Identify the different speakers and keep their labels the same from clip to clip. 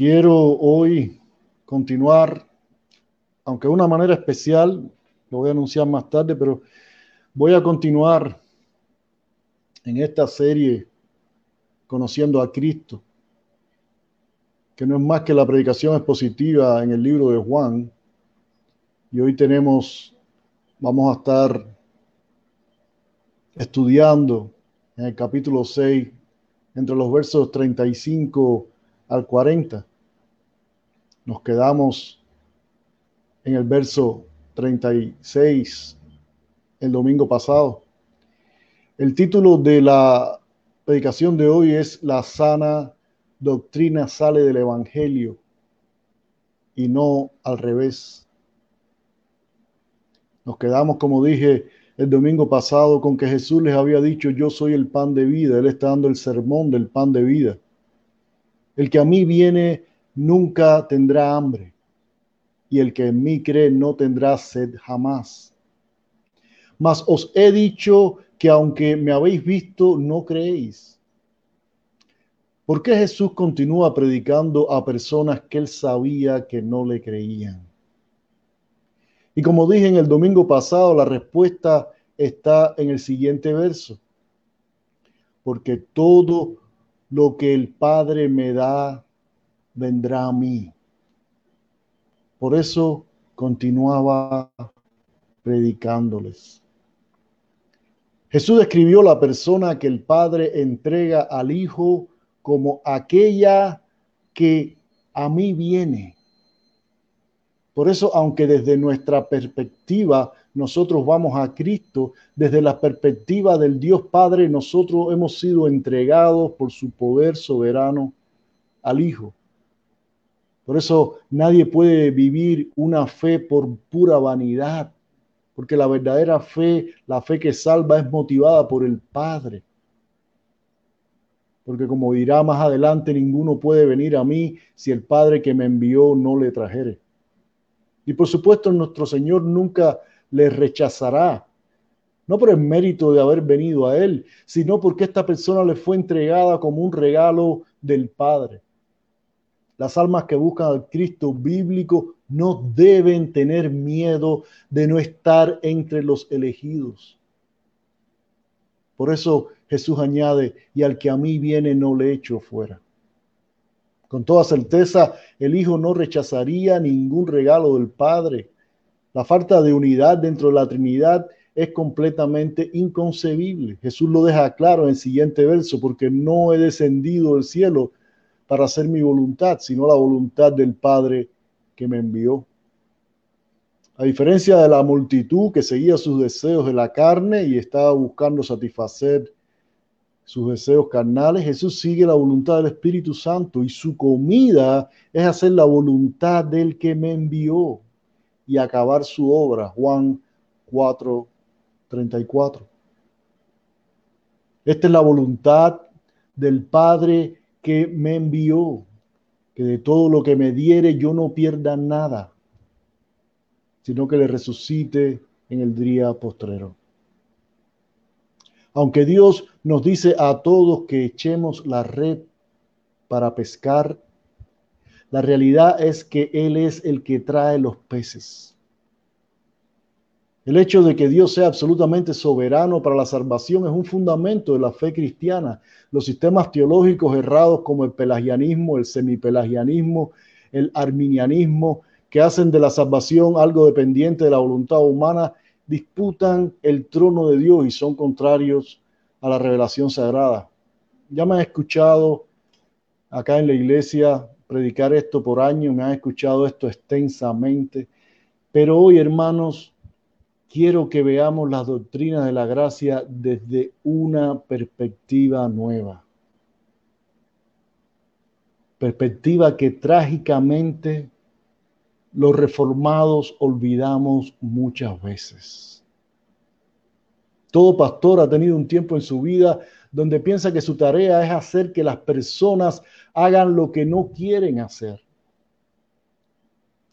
Speaker 1: Quiero hoy continuar, aunque de una manera especial, lo voy a anunciar más tarde, pero voy a continuar en esta serie conociendo a Cristo, que no es más que la predicación expositiva en el libro de Juan. Y hoy tenemos, vamos a estar estudiando en el capítulo 6, entre los versos 35 al 40. Nos quedamos en el verso 36 el domingo pasado. El título de la predicación de hoy es La sana doctrina sale del Evangelio y no al revés. Nos quedamos, como dije el domingo pasado, con que Jesús les había dicho, yo soy el pan de vida. Él está dando el sermón del pan de vida. El que a mí viene nunca tendrá hambre, y el que en mí cree no tendrá sed jamás. Mas os he dicho que aunque me habéis visto, no creéis. ¿Por qué Jesús continúa predicando a personas que él sabía que no le creían? Y como dije en el domingo pasado, la respuesta está en el siguiente verso. Porque todo lo que el Padre me da vendrá a mí. Por eso continuaba predicándoles. Jesús describió la persona que el Padre entrega al Hijo como aquella que a mí viene. Por eso, aunque desde nuestra perspectiva nosotros vamos a Cristo, desde la perspectiva del Dios Padre, nosotros hemos sido entregados por su poder soberano al Hijo. Por eso nadie puede vivir una fe por pura vanidad, porque la verdadera fe, la fe que salva, es motivada por el Padre. Porque como dirá más adelante, ninguno puede venir a mí si el Padre que me envió no le trajere. Y por supuesto nuestro Señor nunca le rechazará, no por el mérito de haber venido a Él, sino porque esta persona le fue entregada como un regalo del Padre. Las almas que buscan al Cristo bíblico no deben tener miedo de no estar entre los elegidos. Por eso Jesús añade, y al que a mí viene no le echo fuera. Con toda certeza, el Hijo no rechazaría ningún regalo del Padre. La falta de unidad dentro de la Trinidad es completamente inconcebible. Jesús lo deja claro en el siguiente verso, porque no he descendido del cielo para hacer mi voluntad, sino la voluntad del Padre que me envió. A diferencia de la multitud que seguía sus deseos de la carne y estaba buscando satisfacer sus deseos carnales, Jesús sigue la voluntad del Espíritu Santo y su comida es hacer la voluntad del que me envió y acabar su obra. Juan 4, 34. Esta es la voluntad del Padre que me envió, que de todo lo que me diere yo no pierda nada, sino que le resucite en el día postrero. Aunque Dios nos dice a todos que echemos la red para pescar, la realidad es que Él es el que trae los peces. El hecho de que Dios sea absolutamente soberano para la salvación es un fundamento de la fe cristiana. Los sistemas teológicos errados como el pelagianismo, el semipelagianismo, el arminianismo, que hacen de la salvación algo dependiente de la voluntad humana, disputan el trono de Dios y son contrarios a la revelación sagrada. Ya me han escuchado acá en la iglesia predicar esto por años, me han escuchado esto extensamente, pero hoy, hermanos, quiero que veamos las doctrinas de la gracia desde una perspectiva nueva. Perspectiva que trágicamente los reformados olvidamos muchas veces. Todo pastor ha tenido un tiempo en su vida donde piensa que su tarea es hacer que las personas hagan lo que no quieren hacer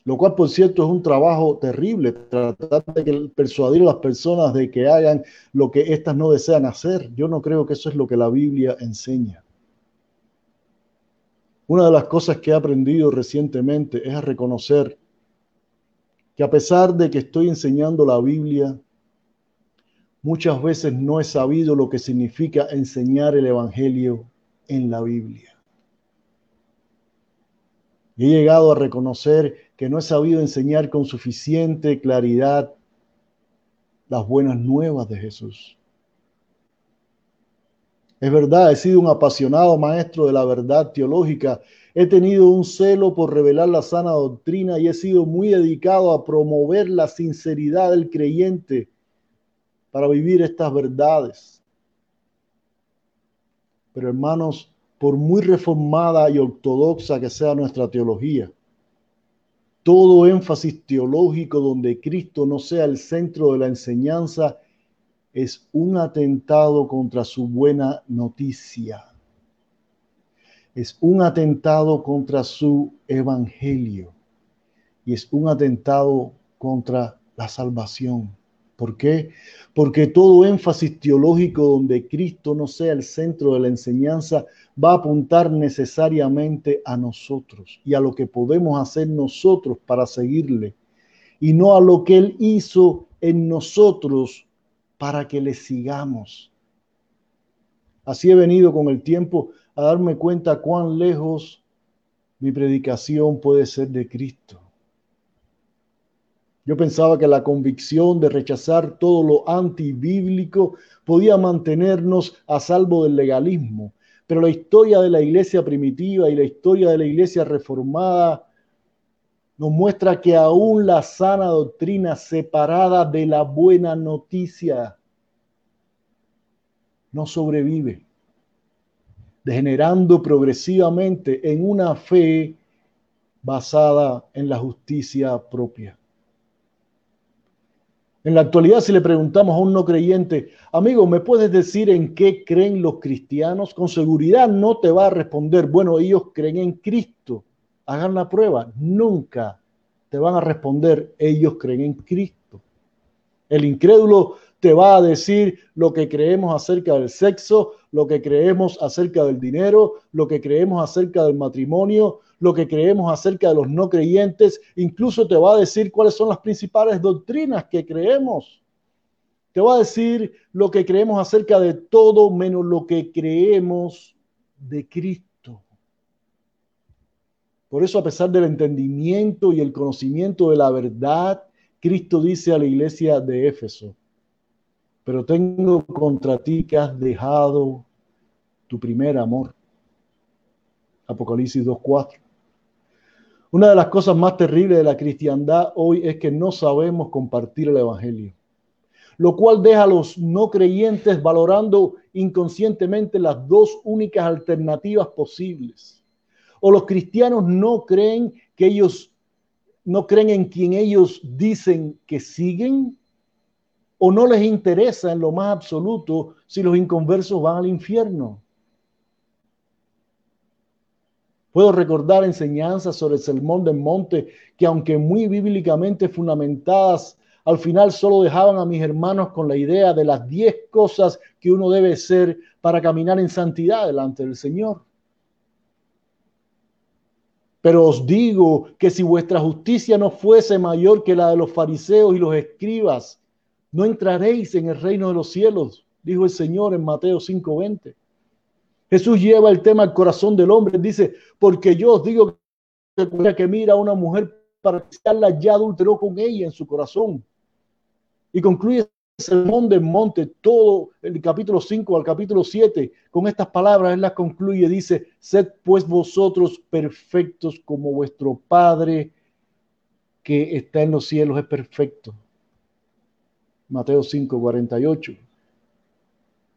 Speaker 1: lo cual por cierto es un trabajo terrible, tratar de persuadir a las personas de que hagan lo que éstas no desean hacer. Yo no creo que eso es lo que la Biblia enseña. Una de las cosas que he aprendido recientemente es a reconocer que a pesar de que estoy enseñando la Biblia, muchas veces no he sabido lo que significa enseñar el Evangelio en la Biblia. He llegado a reconocer que no he sabido enseñar con suficiente claridad las buenas nuevas de Jesús. Es verdad, he sido un apasionado maestro de la verdad teológica. He tenido un celo por revelar la sana doctrina y he sido muy dedicado a promover la sinceridad del creyente para vivir estas verdades. Pero hermanos, por muy reformada y ortodoxa que sea nuestra teología, todo énfasis teológico donde Cristo no sea el centro de la enseñanza es un atentado contra su buena noticia. Es un atentado contra su evangelio. Y es un atentado contra la salvación. ¿Por qué? Porque todo énfasis teológico donde Cristo no sea el centro de la enseñanza va a apuntar necesariamente a nosotros y a lo que podemos hacer nosotros para seguirle y no a lo que Él hizo en nosotros para que le sigamos. Así he venido con el tiempo a darme cuenta cuán lejos mi predicación puede ser de Cristo. Yo pensaba que la convicción de rechazar todo lo antibíblico podía mantenernos a salvo del legalismo, pero la historia de la iglesia primitiva y la historia de la iglesia reformada nos muestra que aún la sana doctrina separada de la buena noticia no sobrevive, degenerando progresivamente en una fe basada en la justicia propia. En la actualidad, si le preguntamos a un no creyente, amigo, ¿me puedes decir en qué creen los cristianos? Con seguridad no te va a responder, bueno, ellos creen en Cristo. Hagan la prueba. Nunca te van a responder, ellos creen en Cristo. El incrédulo te va a decir lo que creemos acerca del sexo, lo que creemos acerca del dinero, lo que creemos acerca del matrimonio, lo que creemos acerca de los no creyentes, incluso te va a decir cuáles son las principales doctrinas que creemos. Te va a decir lo que creemos acerca de todo menos lo que creemos de Cristo. Por eso, a pesar del entendimiento y el conocimiento de la verdad, Cristo dice a la iglesia de Éfeso, pero tengo contra ti que has dejado tu primer amor. Apocalipsis 2.4. Una de las cosas más terribles de la cristiandad hoy es que no sabemos compartir el Evangelio, lo cual deja a los no creyentes valorando inconscientemente las dos únicas alternativas posibles. O los cristianos no creen que ellos, no creen en quien ellos dicen que siguen, o no les interesa en lo más absoluto si los inconversos van al infierno. Puedo recordar enseñanzas sobre el sermón del monte que aunque muy bíblicamente fundamentadas, al final solo dejaban a mis hermanos con la idea de las diez cosas que uno debe ser para caminar en santidad delante del Señor. Pero os digo que si vuestra justicia no fuese mayor que la de los fariseos y los escribas, no entraréis en el reino de los cielos, dijo el Señor en Mateo 5:20. Jesús lleva el tema al corazón del hombre. Dice, porque yo os digo que, que mira a una mujer para la ya adulteró con ella en su corazón. Y concluye el sermón del monte, todo el capítulo 5 al capítulo 7, con estas palabras, él las concluye, dice, sed pues vosotros perfectos como vuestro Padre que está en los cielos es perfecto. Mateo 5, 48.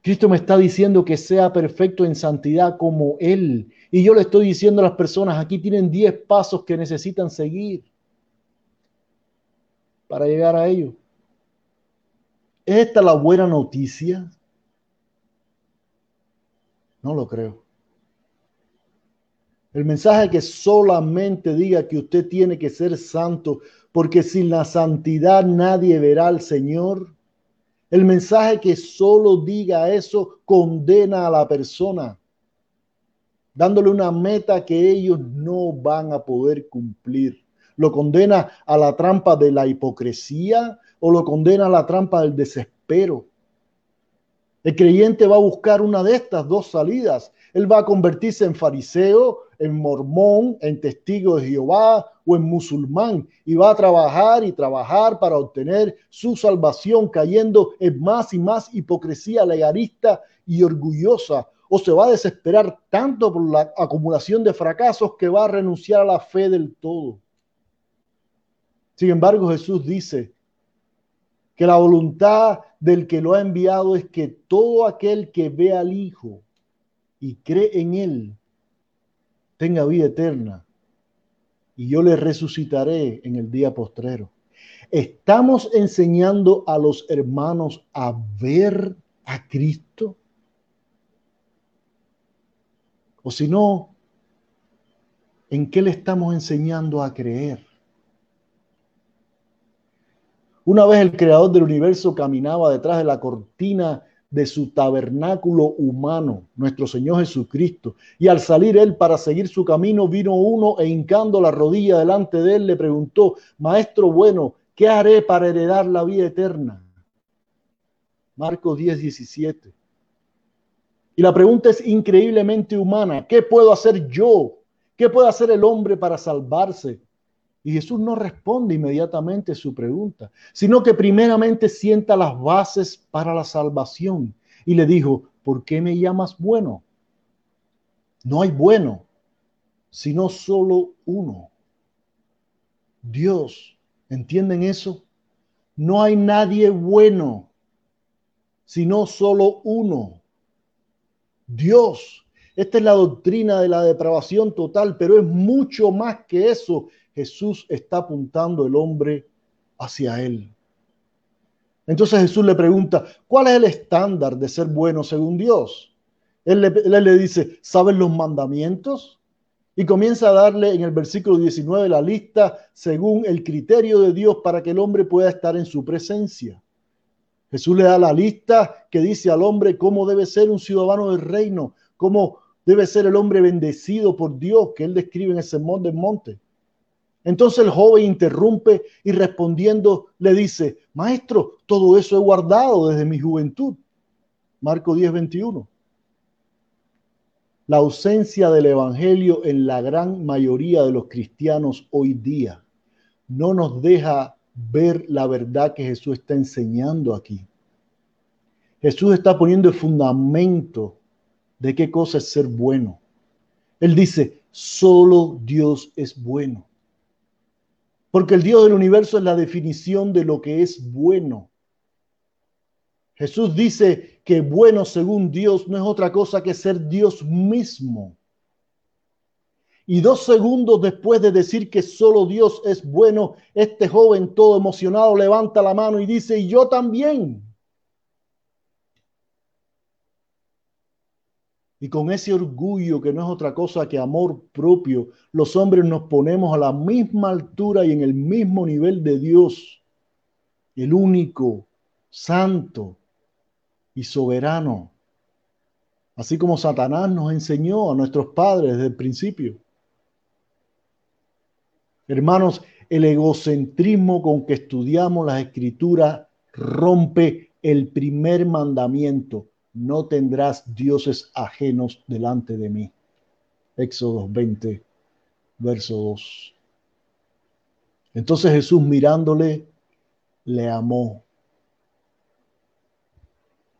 Speaker 1: Cristo me está diciendo que sea perfecto en santidad como Él. Y yo le estoy diciendo a las personas, aquí tienen 10 pasos que necesitan seguir para llegar a ello. ¿Es esta la buena noticia? No lo creo. El mensaje que solamente diga que usted tiene que ser santo, porque sin la santidad nadie verá al Señor el mensaje que solo diga eso condena a la persona. dándole una meta que ellos no van a poder cumplir. Lo condena a la trampa de la hipocresía o lo condena a la trampa del desespero. El creyente va a buscar una de estas dos salidas. Él va a convertirse en fariseo, en mormón, en testigo de Jehová o en musulmán y va a trabajar y trabajar para obtener su salvación cayendo en más y más hipocresía legalista y orgullosa o se va a desesperar tanto por la acumulación de fracasos que va a renunciar a la fe del todo. Sin embargo, Jesús dice que la voluntad del que lo ha enviado es que todo aquel que ve al Hijo y cree en Él tenga vida eterna y yo le resucitaré en el día postrero. Estamos enseñando a los hermanos a ver a Cristo. O si no, ¿en qué le estamos enseñando a creer? Una vez el creador del universo caminaba detrás de la cortina de su tabernáculo humano, nuestro Señor Jesucristo. Y al salir él para seguir su camino, vino uno e hincando la rodilla delante de él, le preguntó, Maestro bueno, ¿qué haré para heredar la vida eterna? Marcos 10, 17. Y la pregunta es increíblemente humana. ¿Qué puedo hacer yo? ¿Qué puede hacer el hombre para salvarse? Y Jesús no responde inmediatamente su pregunta, sino que primeramente sienta las bases para la salvación y le dijo, ¿por qué me llamas bueno? No hay bueno, sino solo uno. Dios, ¿entienden eso? No hay nadie bueno, sino solo uno. Dios. Esta es la doctrina de la depravación total, pero es mucho más que eso. Jesús está apuntando el hombre hacia él. Entonces Jesús le pregunta, ¿cuál es el estándar de ser bueno según Dios? Él le, dice, ¿saben los mandamientos? Y comienza a darle en el versículo 19 la lista según el criterio de Dios para que el hombre pueda estar en su presencia. Jesús le da la lista que dice al hombre cómo debe ser un ciudadano del reino, cómo debe ser el hombre bendecido por Dios, que él describe en el sermón del monte. Entonces el joven interrumpe y respondiendo le dice, maestro, todo eso he guardado desde mi juventud. Marco 10, 21. La ausencia del Evangelio en la gran mayoría de los cristianos hoy día no nos deja ver la verdad que Jesús está enseñando aquí. Jesús está poniendo el fundamento de qué cosa es ser bueno. Él dice, solo Dios es bueno. Porque el Dios del universo es la definición de lo que es bueno. Jesús dice que bueno según Dios no es otra cosa que ser Dios mismo. Y dos segundos después de decir que solo Dios es bueno, este joven todo emocionado levanta la mano y dice, y yo también. Y con ese orgullo que no es otra cosa que amor propio, los hombres nos ponemos a la misma altura y en el mismo nivel de Dios, el único, santo y soberano. Así como Satanás nos enseñó a nuestros padres desde el principio. Hermanos, el egocentrismo con que estudiamos las escrituras rompe el primer mandamiento no tendrás dioses ajenos delante de mí. Éxodo 20, verso 2. Entonces Jesús mirándole, le amó.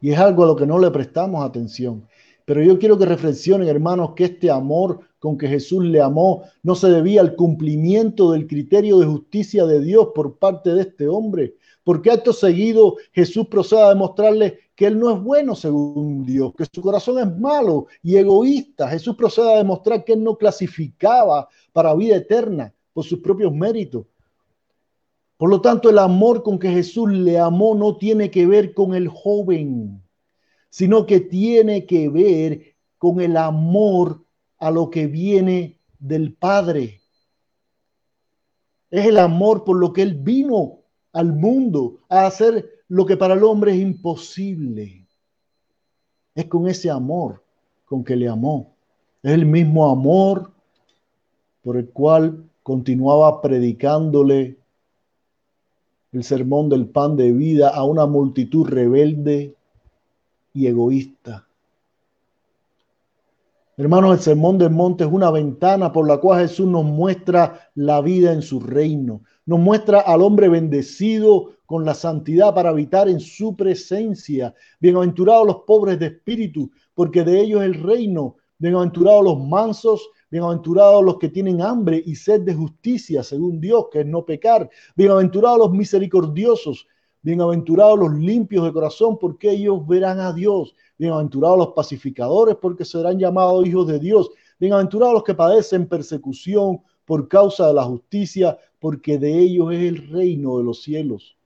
Speaker 1: Y es algo a lo que no le prestamos atención. Pero yo quiero que reflexionen, hermanos, que este amor con que Jesús le amó no se debía al cumplimiento del criterio de justicia de Dios por parte de este hombre. Porque acto seguido Jesús procede a demostrarle que él no es bueno según Dios, que su corazón es malo y egoísta. Jesús procede a demostrar que él no clasificaba para vida eterna por sus propios méritos. Por lo tanto, el amor con que Jesús le amó no tiene que ver con el joven, sino que tiene que ver con el amor a lo que viene del Padre. Es el amor por lo que Él vino al mundo a hacer lo que para el hombre es imposible. Es con ese amor con que le amó. Es el mismo amor por el cual continuaba predicándole el sermón del pan de vida a una multitud rebelde y egoísta. Hermanos, el sermón del monte es una ventana por la cual Jesús nos muestra la vida en su reino. Nos muestra al hombre bendecido con la santidad para habitar en su presencia. Bienaventurados los pobres de espíritu, porque de ellos el reino. Bienaventurados los mansos, Bienaventurados los que tienen hambre y sed de justicia, según Dios, que es no pecar. Bienaventurados los misericordiosos. Bienaventurados los limpios de corazón, porque ellos verán a Dios. Bienaventurados los pacificadores, porque serán llamados hijos de Dios. Bienaventurados los que padecen persecución por causa de la justicia, porque de ellos es el reino de los cielos.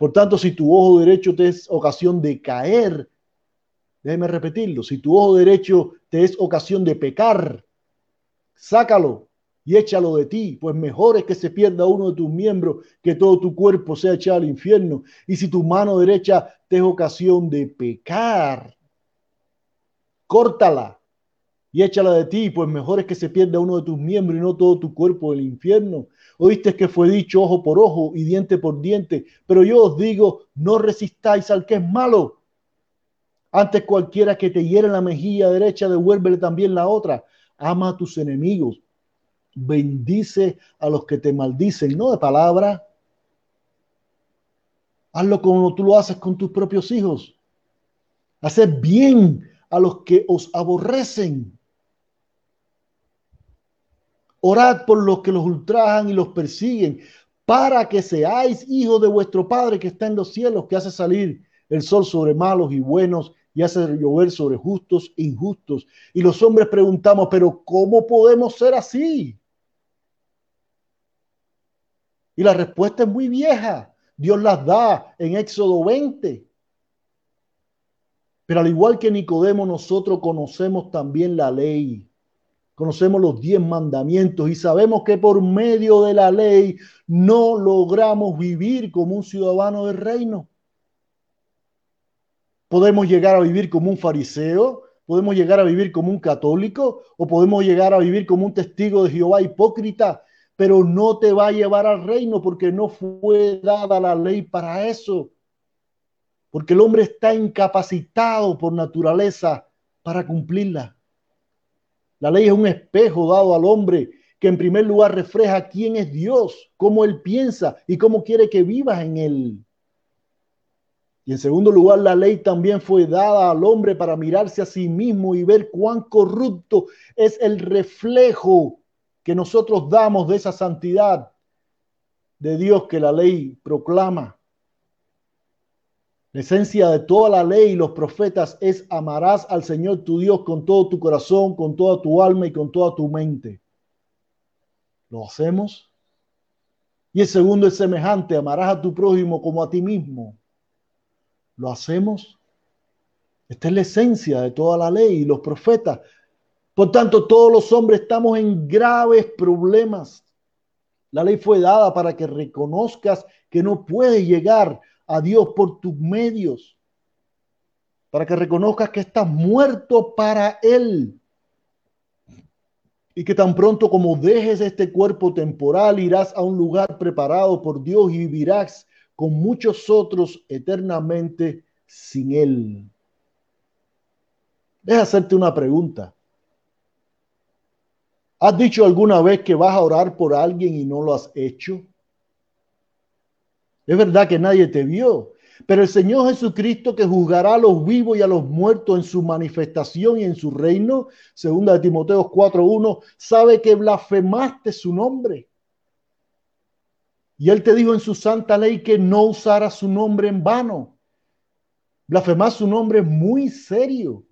Speaker 1: Por tanto, si tu ojo derecho te es ocasión de caer, déjeme repetirlo, si tu ojo derecho te es ocasión de pecar, sácalo y échalo de ti, pues mejor es que se pierda uno de tus miembros que todo tu cuerpo sea echado al infierno. Y si tu mano derecha te es ocasión de pecar, córtala y échala de ti, pues mejor es que se pierda uno de tus miembros y no todo tu cuerpo del infierno. Oíste que fue dicho ojo por ojo y diente por diente, pero yo os digo, no resistáis al que es malo. Antes cualquiera que te hiere la mejilla derecha, devuélvele también la otra ama a tus enemigos, bendice a los que te maldicen, no de palabra. Hazlo como tú lo haces con tus propios hijos. Haced bien a los que os aborrecen. Orad por los que los ultrajan y los persiguen, para que seáis hijos de vuestro Padre que está en los cielos, que hace salir el sol sobre malos y buenos y hace llover sobre justos e injustos. Y los hombres preguntamos, pero ¿cómo podemos ser así? Y la respuesta es muy vieja. Dios las da en Éxodo 20. Pero al igual que Nicodemo, nosotros conocemos también la ley. Conocemos los diez mandamientos y sabemos que por medio de la ley no logramos vivir como un ciudadano del reino. Podemos llegar a vivir como un fariseo, podemos llegar a vivir como un católico o podemos llegar a vivir como un testigo de Jehová hipócrita, pero no te va a llevar al reino porque no fue dada la ley para eso. Porque el hombre está incapacitado por naturaleza para cumplirla. La ley es un espejo dado al hombre que en primer lugar refleja quién es Dios, cómo él piensa y cómo quiere que vivas en él. Y en segundo lugar, la ley también fue dada al hombre para mirarse a sí mismo y ver cuán corrupto es el reflejo que nosotros damos de esa santidad de Dios que la ley proclama. La esencia de toda la ley y los profetas es amarás al Señor tu Dios con todo tu corazón, con toda tu alma y con toda tu mente. ¿Lo hacemos? Y el segundo es semejante, amarás a tu prójimo como a ti mismo. ¿Lo hacemos? Esta es la esencia de toda la ley y los profetas. Por tanto, todos los hombres estamos en graves problemas. La ley fue dada para que reconozcas que no puedes llegar a Dios por tus medios, para que reconozcas que estás muerto para Él y que tan pronto como dejes este cuerpo temporal irás a un lugar preparado por Dios y vivirás con muchos otros eternamente sin Él. Deja hacerte una pregunta. ¿Has dicho alguna vez que vas a orar por alguien y no lo has hecho? Es verdad que nadie te vio, pero el Señor Jesucristo que juzgará a los vivos y a los muertos en su manifestación y en su reino, segunda de Timoteo 4:1, sabe que blasfemaste su nombre. Y él te dijo en su santa ley que no usara su nombre en vano. Blasfemar su nombre es muy serio.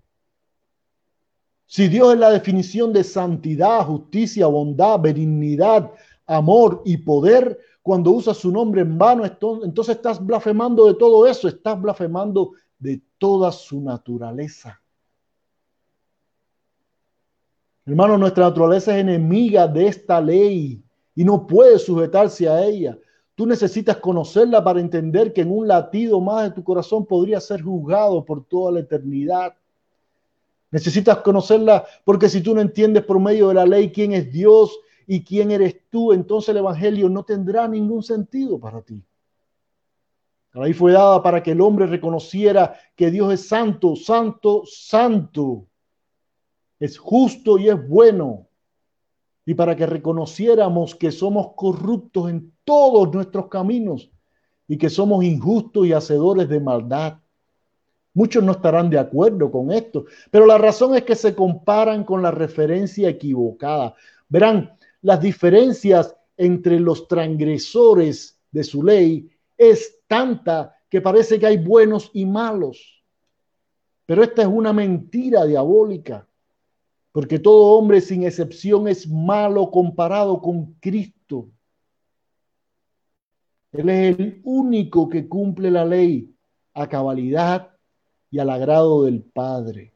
Speaker 1: Si Dios es la definición de santidad, justicia, bondad, benignidad, amor y poder, cuando usas su nombre en vano, entonces estás blasfemando de todo eso, estás blasfemando de toda su naturaleza. Hermano, nuestra naturaleza es enemiga de esta ley y no puede sujetarse a ella. Tú necesitas conocerla para entender que en un latido más de tu corazón podría ser juzgado por toda la eternidad. Necesitas conocerla porque si tú no entiendes por medio de la ley quién es Dios y quién eres tú, entonces el Evangelio no tendrá ningún sentido para ti. La ley fue dada para que el hombre reconociera que Dios es santo, santo, santo. Es justo y es bueno. Y para que reconociéramos que somos corruptos en todos nuestros caminos y que somos injustos y hacedores de maldad. Muchos no estarán de acuerdo con esto, pero la razón es que se comparan con la referencia equivocada. Verán, las diferencias entre los transgresores de su ley es tanta que parece que hay buenos y malos. Pero esta es una mentira diabólica, porque todo hombre sin excepción es malo comparado con Cristo. Él es el único que cumple la ley a cabalidad y al agrado del Padre.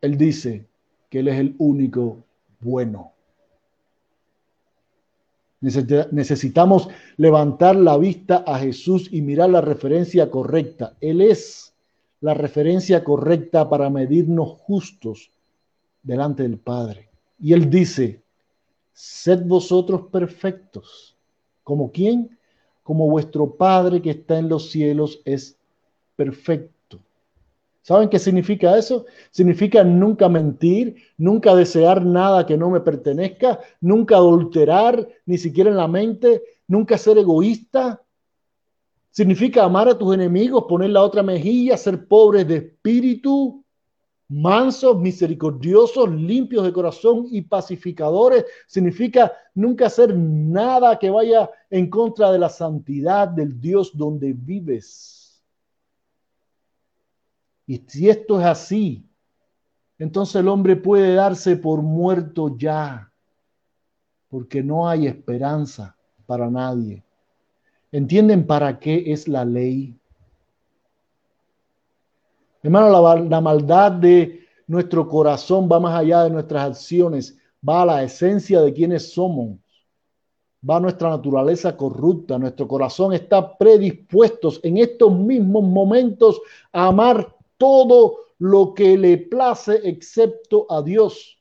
Speaker 1: Él dice que Él es el único bueno. Necesitamos levantar la vista a Jesús y mirar la referencia correcta. Él es la referencia correcta para medirnos justos delante del Padre. Y Él dice, sed vosotros perfectos. ¿Como quién? Como vuestro Padre que está en los cielos es perfecto. ¿Saben qué significa eso? Significa nunca mentir, nunca desear nada que no me pertenezca, nunca adulterar, ni siquiera en la mente, nunca ser egoísta. Significa amar a tus enemigos, poner la otra mejilla, ser pobres de espíritu, mansos, misericordiosos, limpios de corazón y pacificadores. Significa nunca hacer nada que vaya en contra de la santidad del Dios donde vives. Y si esto es así, entonces el hombre puede darse por muerto ya, porque no hay esperanza para nadie. ¿Entienden para qué es la ley? Hermano, la, la, maldad de nuestro corazón va más allá de nuestras acciones, va a la esencia de quienes somos, va a nuestra naturaleza corrupta. Nuestro corazón está predispuesto en estos mismos momentos a amar todo lo que le place excepto a Dios.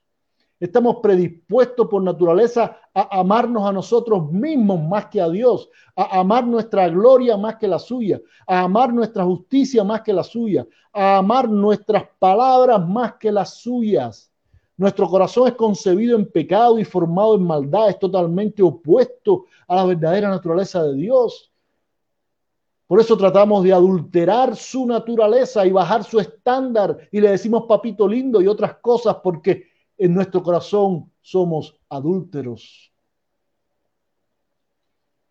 Speaker 1: Estamos predispuestos por naturaleza a amarnos a nosotros mismos más que a Dios, a amar nuestra gloria más que la suya, a amar nuestra justicia más que la suya, a amar nuestras palabras más que las suyas. Nuestro corazón es concebido en pecado y formado en maldad, es totalmente opuesto a la verdadera naturaleza de Dios. Por eso tratamos de adulterar su naturaleza y bajar su estándar y le decimos papito lindo y otras cosas porque en nuestro corazón somos adúlteros.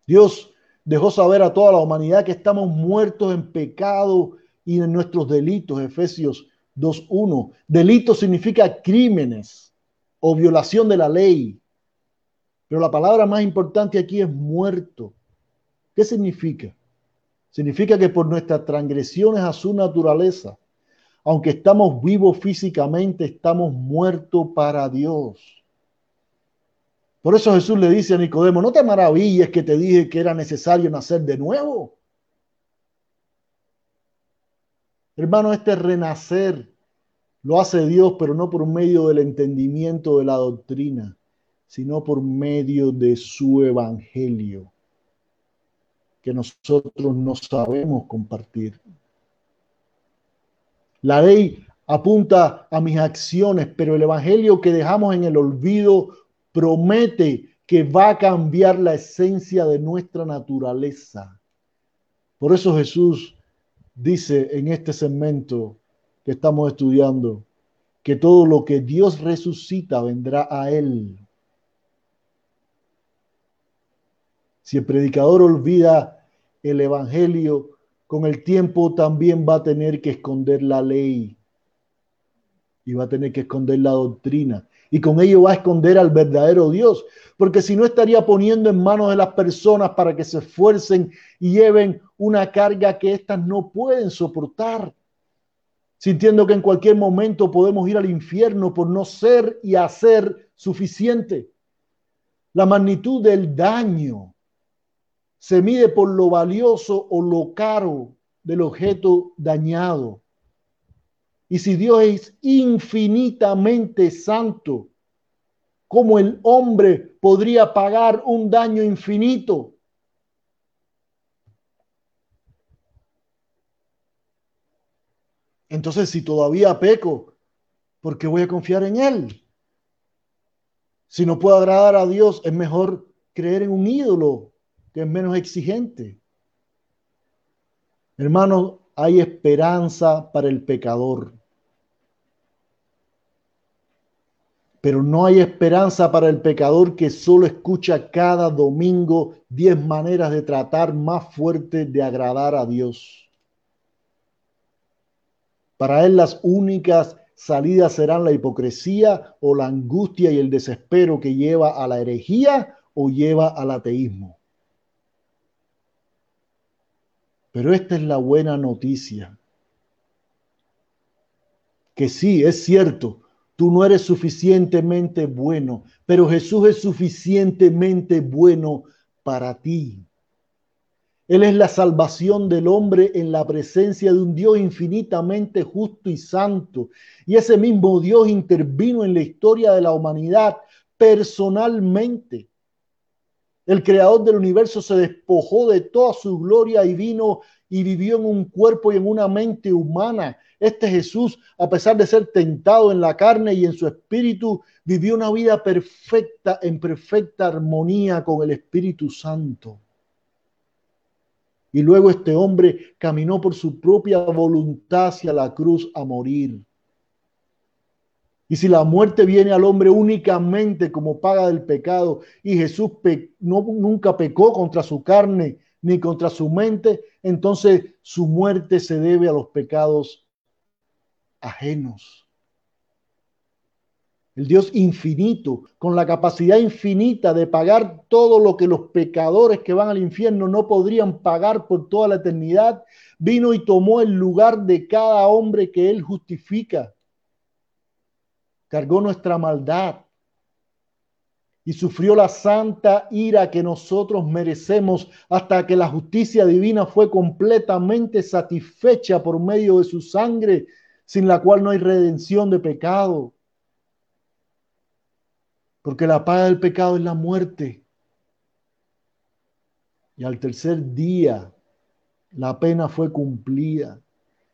Speaker 1: Dios dejó saber a toda la humanidad que estamos muertos en pecado y en nuestros delitos. Efesios 2.1. Delito significa crímenes o violación de la ley. Pero la palabra más importante aquí es muerto. ¿Qué significa? Significa que por nuestras transgresiones a su naturaleza, aunque estamos vivos físicamente, estamos muertos para Dios. Por eso Jesús le dice a Nicodemo, no te maravilles que te dije que era necesario nacer de nuevo. Hermano, este renacer lo hace Dios, pero no por medio del entendimiento de la doctrina, sino por medio de su evangelio que nosotros no sabemos compartir. La ley apunta a mis acciones, pero el Evangelio que dejamos en el olvido promete que va a cambiar la esencia de nuestra naturaleza. Por eso Jesús dice en este segmento que estamos estudiando que todo lo que Dios resucita vendrá a Él. Si el predicador olvida el Evangelio, con el tiempo también va a tener que esconder la ley y va a tener que esconder la doctrina. Y con ello va a esconder al verdadero Dios, porque si no estaría poniendo en manos de las personas para que se esfuercen y lleven una carga que éstas no pueden soportar, sintiendo que en cualquier momento podemos ir al infierno por no ser y hacer suficiente. La magnitud del daño se mide por lo valioso o lo caro del objeto dañado. Y si Dios es infinitamente santo, ¿cómo el hombre podría pagar un daño infinito? Entonces, si todavía peco, ¿por qué voy a confiar en Él? Si no puedo agradar a Dios, es mejor creer en un ídolo que es menos exigente. Hermanos, hay esperanza para el pecador. Pero no hay esperanza para el pecador que solo escucha cada domingo diez maneras de tratar más fuertes de agradar a Dios. Para él las únicas salidas serán la hipocresía o la angustia y el desespero que lleva a la herejía o lleva al ateísmo. Pero esta es la buena noticia. Que sí, es cierto, tú no eres suficientemente bueno, pero Jesús es suficientemente bueno para ti. Él es la salvación del hombre en la presencia de un Dios infinitamente justo y santo. Y ese mismo Dios intervino en la historia de la humanidad personalmente el creador del universo se despojó de toda su gloria y vino y vivió en un cuerpo y en una mente humana. Este Jesús, a pesar de ser tentado en la carne y en su espíritu, vivió una vida perfecta, en perfecta armonía con el Espíritu Santo. Y luego este hombre caminó por su propia voluntad hacia la cruz a morir. Y si la muerte viene al hombre únicamente como paga del pecado y Jesús no, nunca pecó contra su carne ni contra su mente, entonces su muerte se debe a los pecados ajenos. El Dios infinito, con la capacidad infinita de pagar todo lo que los pecadores que van al infierno no podrían pagar por toda la eternidad, vino y tomó el lugar de cada hombre que él justifica cargó nuestra maldad y sufrió la santa ira que nosotros merecemos hasta que la justicia divina fue completamente satisfecha por medio de su sangre, sin la cual no hay redención de pecado. Porque la paga del pecado es la muerte. Y al tercer día la pena fue cumplida.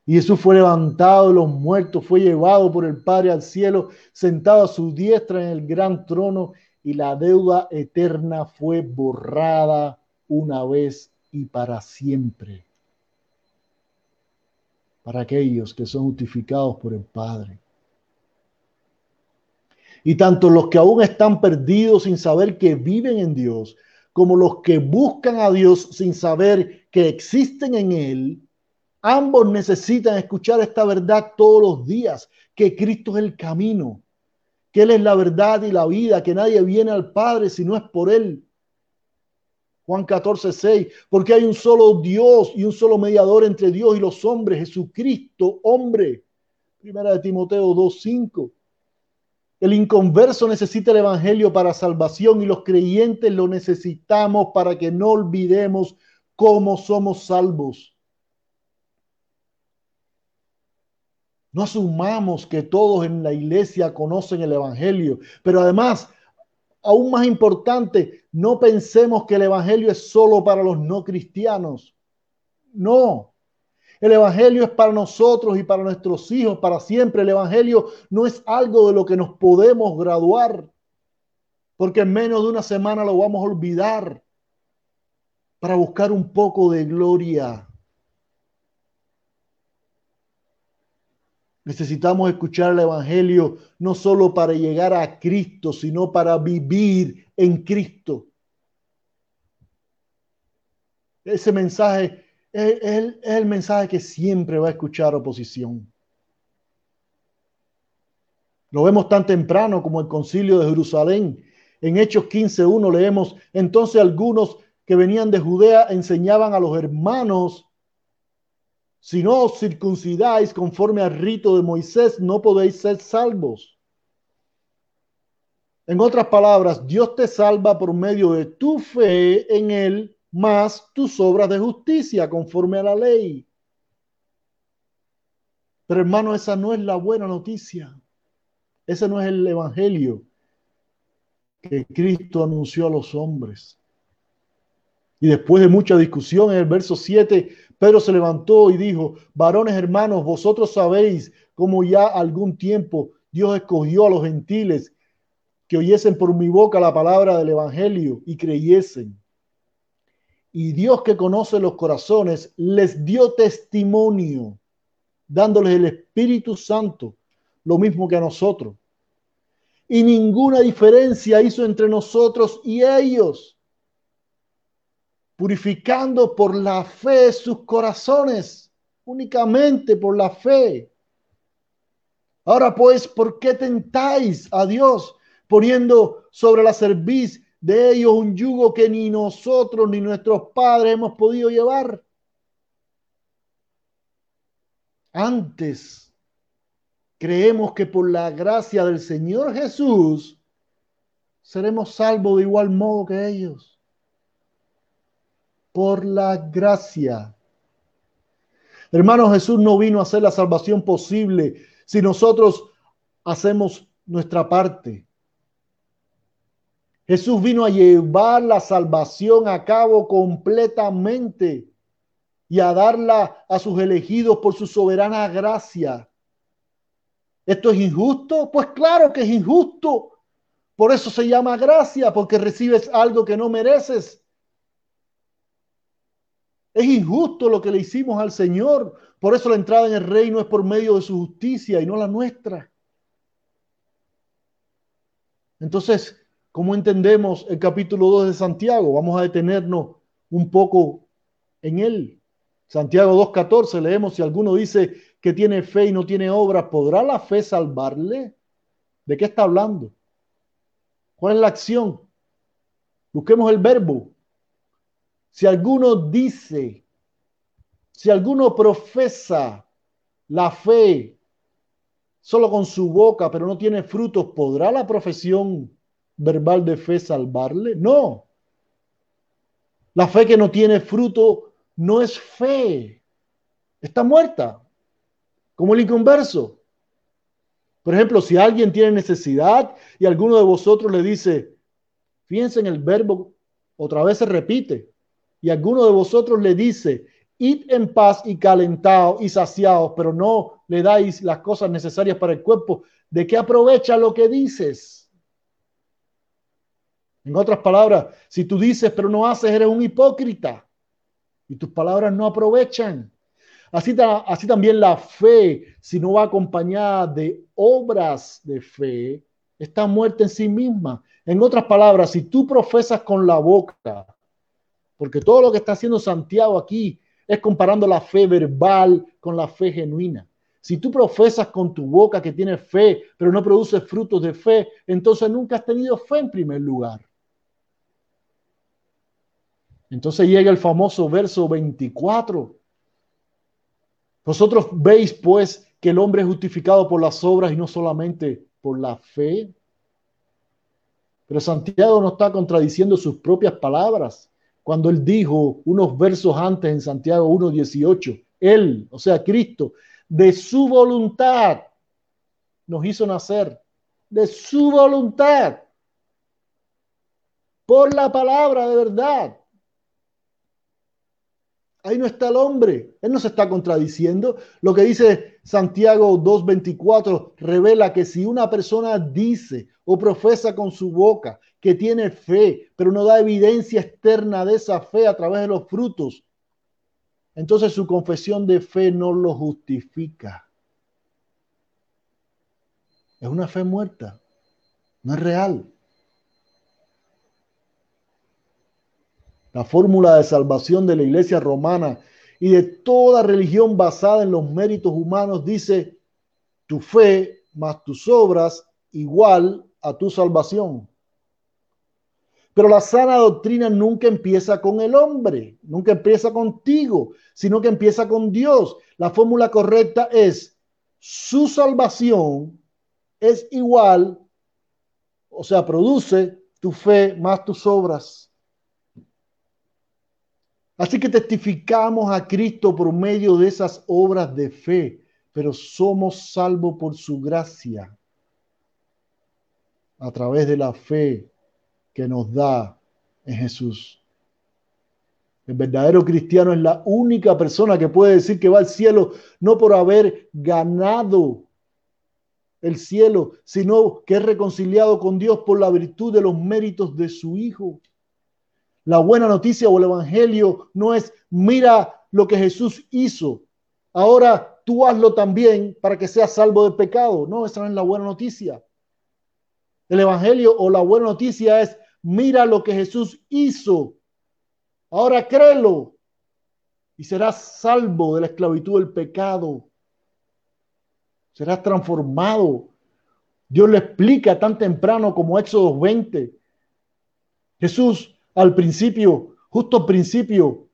Speaker 1: Y Jesús fue levantado de los muertos, fue llevado por el Padre al cielo, sentado a su diestra en el gran trono, y la deuda eterna fue borrada una vez y para siempre para aquellos que son justificados por el Padre. Y tanto los que aún están perdidos sin saber que viven en Dios, como los que buscan a Dios sin saber que existen en Él, Ambos necesitan escuchar esta verdad todos los días, que Cristo es el camino, que Él es la verdad y la vida, que nadie viene al Padre si no es por Él. Juan 14, 6, porque hay un solo Dios y un solo mediador entre Dios y los hombres, Jesucristo, hombre. Primera de Timoteo 2, 5. El inconverso necesita el Evangelio para salvación y los creyentes lo necesitamos para que no olvidemos cómo somos salvos. No asumamos que todos en la iglesia conocen el Evangelio, pero además, aún más importante, no pensemos que el Evangelio es solo para los no cristianos. No, el Evangelio es para nosotros y para nuestros hijos, para siempre. El Evangelio no es algo de lo que nos podemos graduar, porque en menos de una semana lo vamos a olvidar para buscar un poco de gloria Necesitamos escuchar el Evangelio no solo para llegar a Cristo, sino para vivir en Cristo. Ese mensaje es, el, mensaje que siempre va a escuchar oposición. Lo vemos tan temprano como el concilio de Jerusalén. En Hechos 15.1 leemos, entonces algunos que venían de Judea enseñaban a los hermanos si no os circuncidáis conforme al rito de Moisés, no podéis ser salvos. En otras palabras, Dios te salva por medio de tu fe en Él, más tus obras de justicia conforme a la ley. Pero hermano, esa no es la buena noticia. Ese no es el evangelio que Cristo anunció a los hombres. Y después de mucha discusión, en el verso 7, Pedro se levantó y dijo, varones hermanos, vosotros sabéis cómo ya algún tiempo Dios escogió a los gentiles que oyesen por mi boca la palabra del Evangelio y creyesen. Y Dios que conoce los corazones les dio testimonio, dándoles el Espíritu Santo, lo mismo que a nosotros. Y ninguna diferencia hizo entre nosotros y ellos, purificando por la fe sus corazones, únicamente por la fe. Ahora pues, ¿por qué tentáis a Dios poniendo sobre la cerviz de ellos un yugo que ni nosotros ni nuestros padres hemos podido llevar. Antes, creemos que por la gracia del Señor Jesús seremos salvos de igual modo que ellos. Por la gracia. Hermano, Jesús no vino a hacer la salvación posible si nosotros hacemos nuestra parte. Jesús vino a llevar la salvación a cabo completamente y a darla a sus elegidos por su soberana gracia. ¿Esto es injusto? Pues claro que es injusto. Por eso se llama gracia, porque recibes algo que no mereces. Es injusto lo que le hicimos al Señor. Por eso la entrada en el reino es por medio de su justicia y no la nuestra. Entonces, ¿Cómo entendemos el capítulo 2 de Santiago? Vamos a detenernos un poco en él. Santiago 2.14, leemos, si alguno dice que tiene fe y no tiene obras, ¿podrá la fe salvarle? ¿De qué está hablando? ¿Cuál es la acción? Busquemos el verbo. Si alguno dice, si alguno profesa la fe solo con su boca, pero no tiene frutos, ¿podrá la profesión verbal de fe salvarle? No. La fe que no tiene fruto no es fe. Está muerta. Como el inconverso. Por ejemplo, si alguien tiene necesidad y alguno de vosotros le dice, fíjense en el verbo, otra vez se repite, y alguno de vosotros le dice, id en paz y calentados y saciados, pero no le dais las cosas necesarias para el cuerpo, ¿de qué aprovecha lo que dices? En otras palabras, si tú dices pero no haces, eres un hipócrita y tus palabras no aprovechan. Así, así también la fe, si no va acompañada de obras de fe, está muerta en sí misma. En otras palabras, si tú profesas con la boca, porque todo lo que está haciendo Santiago aquí es comparando la fe verbal con la fe genuina. Si tú profesas con tu boca que tienes fe, pero no produces frutos de fe, entonces nunca has tenido fe en primer lugar. Entonces llega el famoso verso 24. Vosotros veis pues que el hombre es justificado por las obras y no solamente por la fe. Pero Santiago no está contradiciendo sus propias palabras cuando él dijo unos versos antes en Santiago 1.18, él, o sea, Cristo, de su voluntad nos hizo nacer, de su voluntad, por la palabra de verdad. Ahí no está el hombre. Él no se está contradiciendo. Lo que dice Santiago 2.24 revela que si una persona dice o profesa con su boca que tiene fe, pero no da evidencia externa de esa fe a través de los frutos, entonces su confesión de fe no lo justifica. Es una fe muerta. No es real. la fórmula de salvación de la iglesia romana y de toda religión basada en los méritos humanos dice, tu fe más tus obras igual a tu salvación. Pero la sana doctrina nunca empieza con el hombre, nunca empieza contigo, sino que empieza con Dios. La fórmula correcta es su salvación es igual, o sea, produce tu fe más tus obras. Así que testificamos a Cristo por medio de esas obras de fe, pero somos salvos por su gracia a través de la fe que nos da en Jesús. El verdadero cristiano es la única persona que puede decir que va al cielo no por haber ganado el cielo, sino que es reconciliado con Dios por la virtud de los méritos de su Hijo. La buena noticia o el Evangelio no es mira lo que Jesús hizo, ahora tú hazlo también para que seas salvo del pecado. No, esa no es la buena noticia. El Evangelio o la buena noticia es mira lo que Jesús hizo, ahora créelo y serás salvo de la esclavitud del pecado serás transformado. Dios le explica tan temprano como Éxodo 20. Jesús al principio, justo al principio,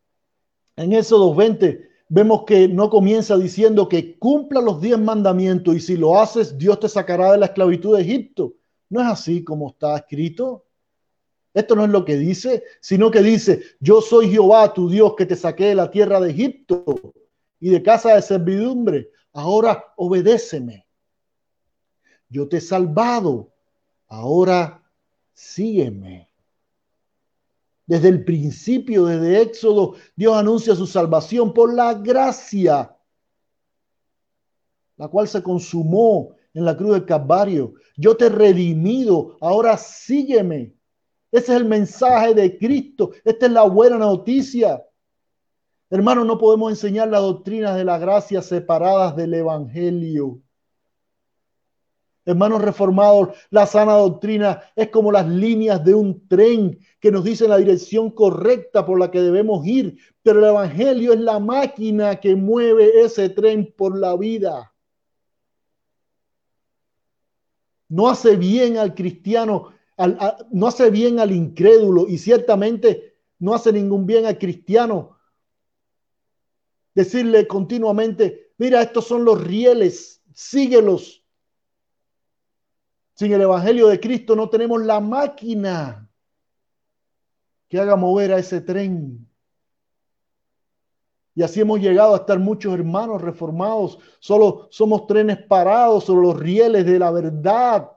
Speaker 1: en Éxodo 20, vemos que no comienza diciendo que cumpla los diez mandamientos y si lo haces, Dios te sacará de la esclavitud de Egipto. No es así como está escrito. Esto no es lo que dice, sino que dice, yo soy Jehová, tu Dios, que te saqué de la tierra de Egipto y de casa de servidumbre ahora obedéceme. Yo te he salvado, ahora sígueme. Desde el principio, desde Éxodo, Dios anuncia su salvación por la gracia, la cual se consumó en la cruz del Calvario. Yo te he redimido, ahora sígueme. Ese es el mensaje de Cristo. Esta es la buena noticia. Hermanos, no podemos enseñar las doctrinas de la gracia separadas del Evangelio. Hermanos reformados, la sana doctrina es como las líneas de un tren que nos dicen la dirección correcta por la que debemos ir, pero el Evangelio es la máquina que mueve ese tren por la vida. No hace bien al cristiano, no hace bien al incrédulo y ciertamente no hace ningún bien al cristiano decirle continuamente, mira, estos son los rieles, síguelos. Sin el Evangelio de Cristo no tenemos la máquina que haga mover a ese tren. Y así hemos llegado a estar muchos hermanos reformados. Solo somos trenes parados sobre los rieles de la verdad,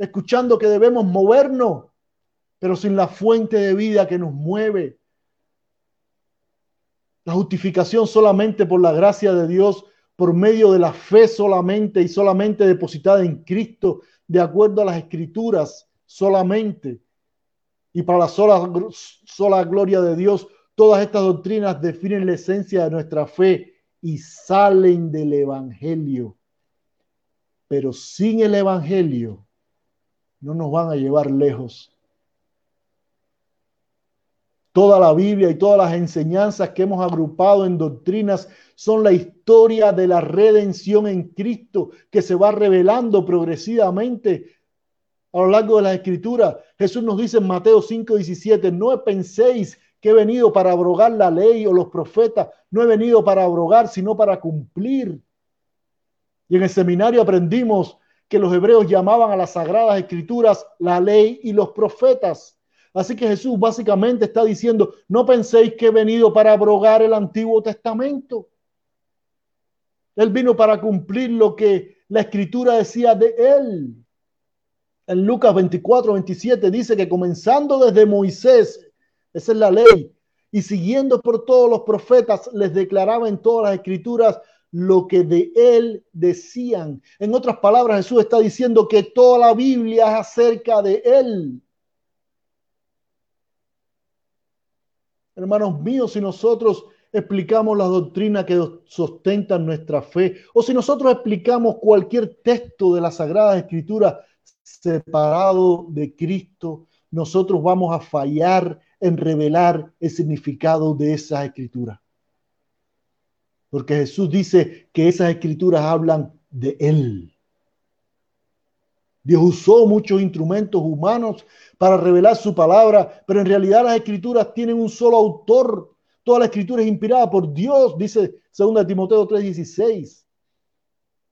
Speaker 1: escuchando que debemos movernos, pero sin la fuente de vida que nos mueve. La justificación solamente por la gracia de Dios, por medio de la fe solamente y solamente depositada en Cristo, de acuerdo a las escrituras solamente. Y para la sola, gloria de Dios, todas estas doctrinas definen la esencia de nuestra fe y salen del Evangelio. Pero sin el Evangelio no nos van a llevar lejos Toda la Biblia y todas las enseñanzas que hemos agrupado en doctrinas son la historia de la redención en Cristo que se va revelando progresivamente a lo largo de la escritura. Jesús nos dice en Mateo 5, 17, no penséis que he venido para abrogar la ley o los profetas, no he venido para abrogar, sino para cumplir. Y en el seminario aprendimos que los hebreos llamaban a las sagradas escrituras la ley y los profetas. Así que Jesús básicamente está diciendo, no penséis que he venido para abrogar el Antiguo Testamento. Él vino para cumplir lo que la escritura decía de él. En Lucas 24, 27 dice que comenzando desde Moisés, esa es la ley, y siguiendo por todos los profetas, les declaraba en todas las escrituras lo que de él decían. En otras palabras, Jesús está diciendo que toda la Biblia es acerca de él. Hermanos míos, si nosotros explicamos la doctrina que sostentan nuestra fe, o si nosotros explicamos cualquier texto de la Sagrada Escritura separado de Cristo, nosotros vamos a fallar en revelar el significado de esas escrituras. Porque Jesús dice que esas escrituras hablan de Él. Dios usó muchos instrumentos humanos para revelar su palabra, pero en realidad las escrituras tienen un solo autor. Toda la escritura es inspirada por Dios, dice 2 Timoteo 3:16.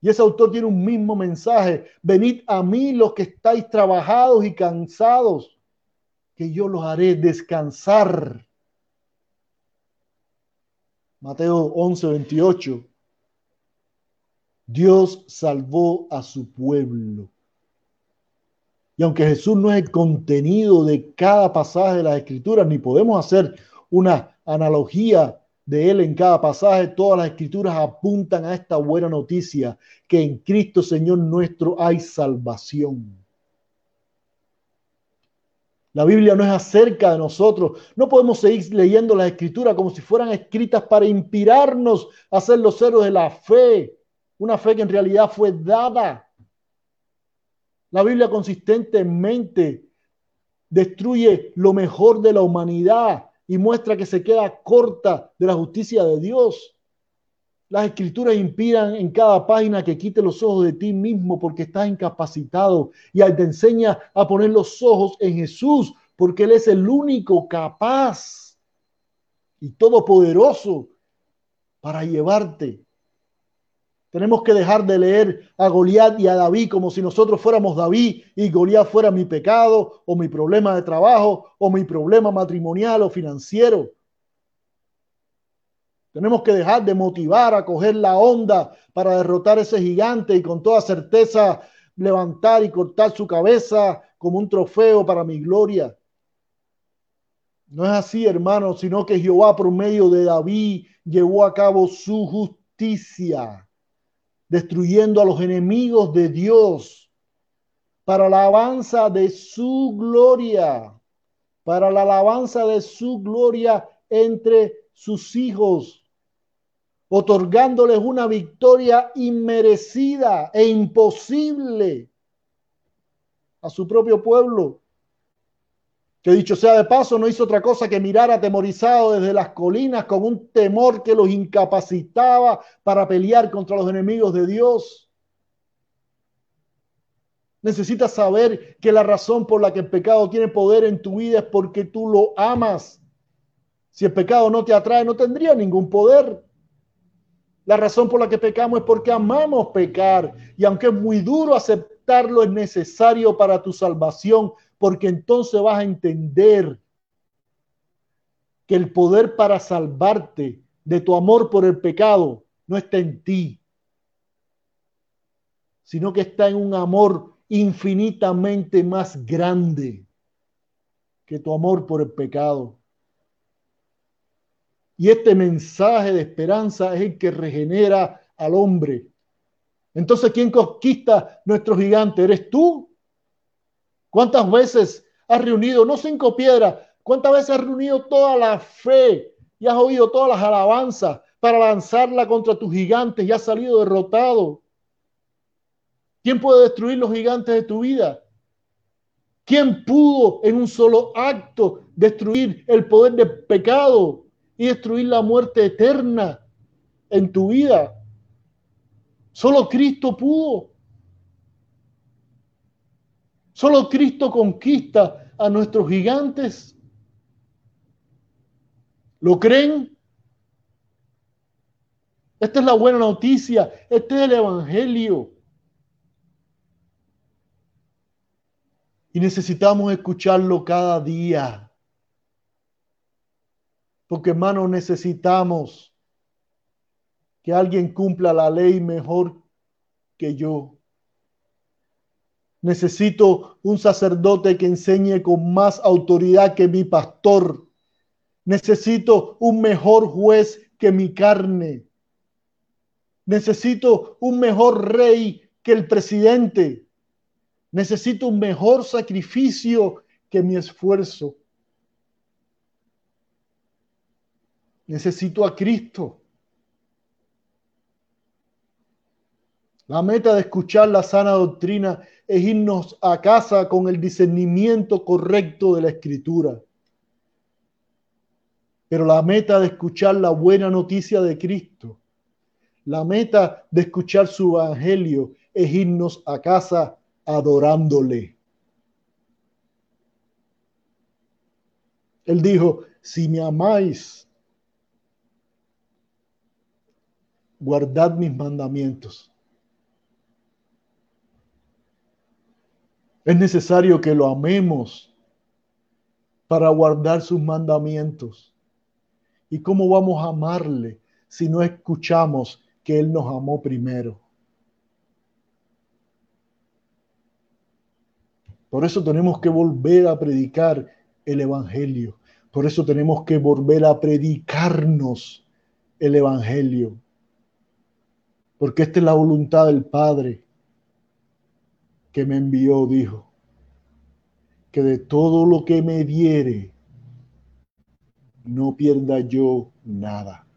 Speaker 1: Y ese autor tiene un mismo mensaje. Venid a mí los que estáis trabajados y cansados, que yo los haré descansar. Mateo 11, 28. Dios salvó a su pueblo. Y aunque Jesús no es el contenido de cada pasaje de las escrituras, ni podemos hacer una analogía de él en cada pasaje, todas las escrituras apuntan a esta buena noticia, que en Cristo Señor nuestro hay salvación. La Biblia no es acerca de nosotros. No podemos seguir leyendo las escrituras como si fueran escritas para inspirarnos a ser los héroes de la fe, una fe que en realidad fue dada la Biblia consistentemente destruye lo mejor de la humanidad y muestra que se queda corta de la justicia de Dios. Las escrituras inspiran en cada página que quite los ojos de ti mismo porque estás incapacitado y te enseña a poner los ojos en Jesús porque Él es el único capaz y todopoderoso para llevarte tenemos que dejar de leer a Goliat y a David como si nosotros fuéramos David y Goliat fuera mi pecado o mi problema de trabajo o mi problema matrimonial o financiero. Tenemos que dejar de motivar a coger la onda para derrotar ese gigante y con toda certeza levantar y cortar su cabeza como un trofeo para mi gloria. No es así, hermano, sino que Jehová por medio de David llevó a cabo su justicia destruyendo a los enemigos de Dios para la alabanza de su gloria, para la alabanza de su gloria entre sus hijos, otorgándoles una victoria inmerecida e imposible a su propio pueblo que dicho sea de paso, no hizo otra cosa que mirar atemorizado desde las colinas con un temor que los incapacitaba para pelear contra los enemigos de Dios. Necesitas saber que la razón por la que el pecado tiene poder en tu vida es porque tú lo amas. Si el pecado no te atrae, no tendría ningún poder. La razón por la que pecamos es porque amamos pecar. Y aunque es muy duro aceptarlo, es necesario para tu salvación porque entonces vas a entender que el poder para salvarte de tu amor por el pecado no está en ti, sino que está en un amor infinitamente más grande que tu amor por el pecado. Y este mensaje de esperanza es el que regenera al hombre. Entonces, ¿quién conquista nuestro gigante? ¿Eres tú ¿Cuántas veces has reunido, no cinco piedras, cuántas veces has reunido toda la fe y has oído todas las alabanzas para lanzarla contra tus gigantes y has salido derrotado? ¿Quién puede destruir los gigantes de tu vida? ¿Quién pudo en un solo acto destruir el poder del pecado y destruir la muerte eterna en tu vida? Solo Cristo pudo. Solo Cristo conquista a nuestros gigantes. ¿Lo creen? Esta es la buena noticia. Este es el Evangelio. Y necesitamos escucharlo cada día. Porque hermanos, necesitamos que alguien cumpla la ley mejor que yo. Necesito un sacerdote que enseñe con más autoridad que mi pastor. Necesito un mejor juez que mi carne. Necesito un mejor rey que el presidente. Necesito un mejor sacrificio que mi esfuerzo. Necesito a Cristo. La meta de escuchar la sana doctrina es irnos a casa con el discernimiento correcto de la escritura. Pero la meta de escuchar la buena noticia de Cristo, la meta de escuchar su evangelio es irnos a casa adorándole. Él dijo, si me amáis, guardad mis mandamientos. Es necesario que lo amemos para guardar sus mandamientos. ¿Y cómo vamos a amarle si no escuchamos que Él nos amó primero? Por eso tenemos que volver a predicar el Evangelio. Por eso tenemos que volver a predicarnos el Evangelio. Porque esta es la voluntad del Padre que me envió, dijo, que de todo lo que me diere, no pierda yo nada.